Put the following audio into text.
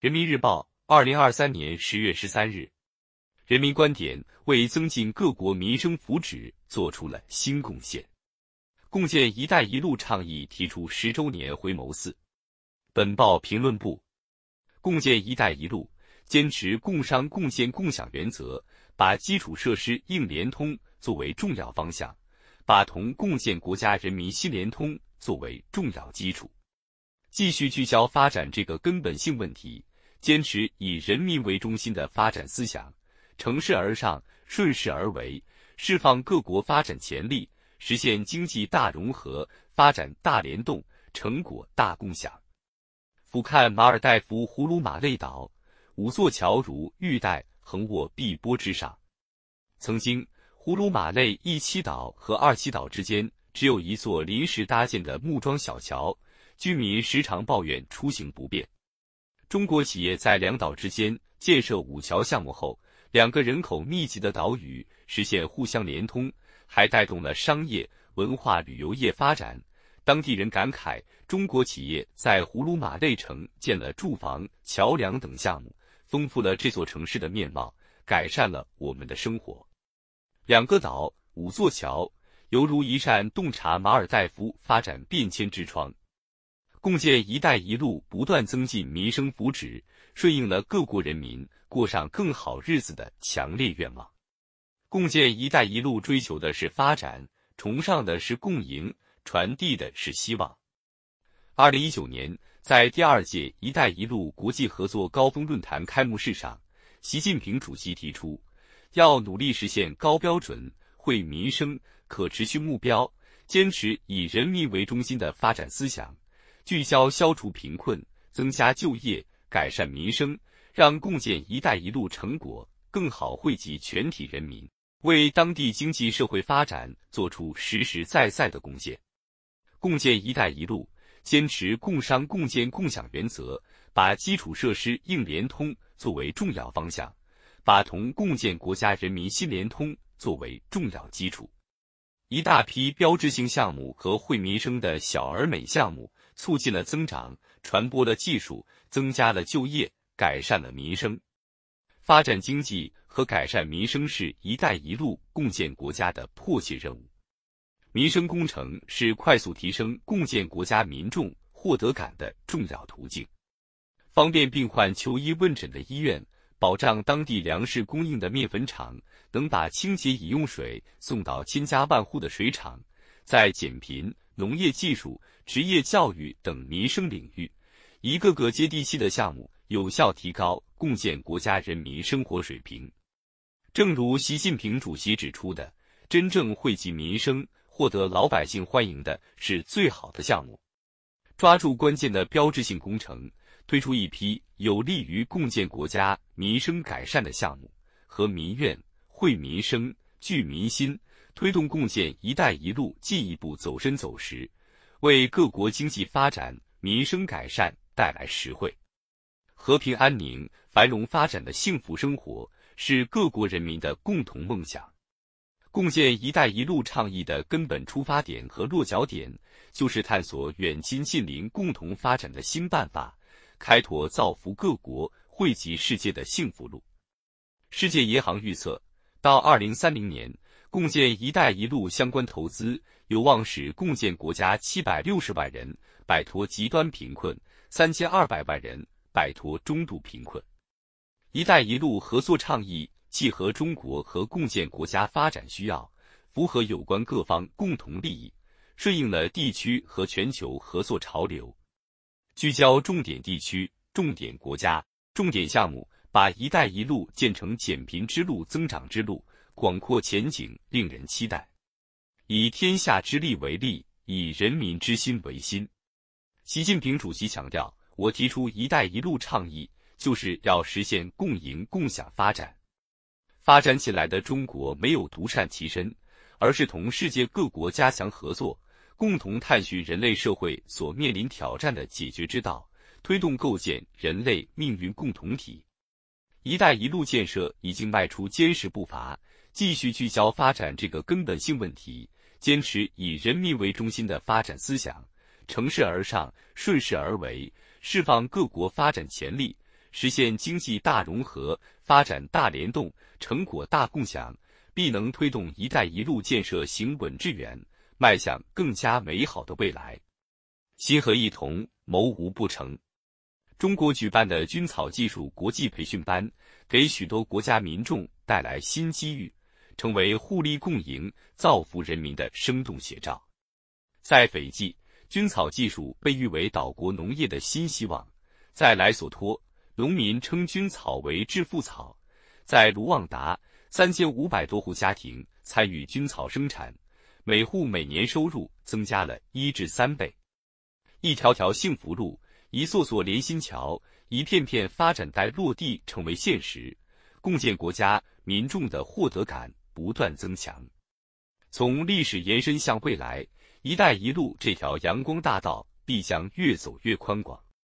人民日报，二零二三年十月十三日，人民观点为增进各国民生福祉做出了新贡献。共建“一带一路”倡议提出十周年回眸四。本报评论部，共建“一带一路”坚持共商共建共享原则，把基础设施硬联通作为重要方向，把同共建国家人民心联通作为重要基础，继续聚焦发展这个根本性问题。坚持以人民为中心的发展思想，乘势而上，顺势而为，释放各国发展潜力，实现经济大融合、发展大联动、成果大共享。俯瞰马尔代夫葫芦马类岛，五座桥如玉带横卧碧波之上。曾经，葫芦马类一七岛和二七岛之间只有一座临时搭建的木桩小桥，居民时常抱怨出行不便。中国企业在两岛之间建设五桥项目后，两个人口密集的岛屿实现互相连通，还带动了商业、文化旅游业发展。当地人感慨，中国企业在葫芦马内城建了住房、桥梁等项目，丰富了这座城市的面貌，改善了我们的生活。两个岛，五座桥，犹如一扇洞察马尔代夫发展变迁之窗。共建“一带一路”，不断增进民生福祉，顺应了各国人民过上更好日子的强烈愿望。共建“一带一路”追求的是发展，崇尚的是共赢，传递的是希望。二零一九年，在第二届“一带一路”国际合作高峰论坛开幕式上，习近平主席提出，要努力实现高标准、惠民生、可持续目标，坚持以人民为中心的发展思想。聚焦消除贫困、增加就业、改善民生，让共建“一带一路”成果更好惠及全体人民，为当地经济社会发展做出实实在在的贡献。共建“一带一路”坚持共商共建共享原则，把基础设施硬联通作为重要方向，把同共建国家人民心联通作为重要基础。一大批标志性项目和惠民生的小而美项目。促进了增长，传播了技术，增加了就业，改善了民生。发展经济和改善民生是一带一路共建国家的迫切任务。民生工程是快速提升共建国家民众获得感的重要途径。方便病患求医问诊的医院，保障当地粮食供应的面粉厂，能把清洁饮用水送到千家万户的水厂，在减贫。农业技术、职业教育等民生领域，一个个接地气的项目，有效提高共建国家人民生活水平。正如习近平主席指出的，真正惠及民生、获得老百姓欢迎的是最好的项目。抓住关键的标志性工程，推出一批有利于共建国家民生改善的项目，和民愿、惠民生、聚民心。推动共建“一带一路”进一步走深走实，为各国经济发展、民生改善带来实惠。和平安宁、繁荣发展的幸福生活是各国人民的共同梦想。共建“一带一路”倡议的根本出发点和落脚点，就是探索远亲近邻共同发展的新办法，开拓造福各国、惠及世界的幸福路。世界银行预测，到二零三零年。共建“一带一路”相关投资有望使共建国家七百六十万人摆脱极端贫困，三千二百万人摆脱中度贫困。“一带一路”合作倡议契合中国和共建国家发展需要，符合有关各方共同利益，顺应了地区和全球合作潮流，聚焦重点地区、重点国家、重点项目，把“一带一路”建成减贫之路、增长之路。广阔前景令人期待，以天下之利为利，以人民之心为心。习近平主席强调，我提出“一带一路”倡议，就是要实现共赢共享发展。发展起来的中国没有独善其身，而是同世界各国加强合作，共同探寻人类社会所面临挑战的解决之道，推动构建人类命运共同体。“一带一路”建设已经迈出坚实步伐。继续聚焦发展这个根本性问题，坚持以人民为中心的发展思想，乘势而上，顺势而为，释放各国发展潜力，实现经济大融合、发展大联动、成果大共享，必能推动“一带一路”建设行稳致远，迈向更加美好的未来。心合一同，谋无不成。中国举办的军草技术国际培训班，给许多国家民众带来新机遇，成为互利共赢、造福人民的生动写照。在斐济，军草技术被誉为岛国农业的新希望；在莱索托，农民称军草为致富草；在卢旺达，三千五百多户家庭参与军草生产，每户每年收入增加了一至三倍。一条条幸福路。一座座连心桥，一片片发展带落地成为现实，共建国家民众的获得感不断增强。从历史延伸向未来，“一带一路”这条阳光大道必将越走越宽广。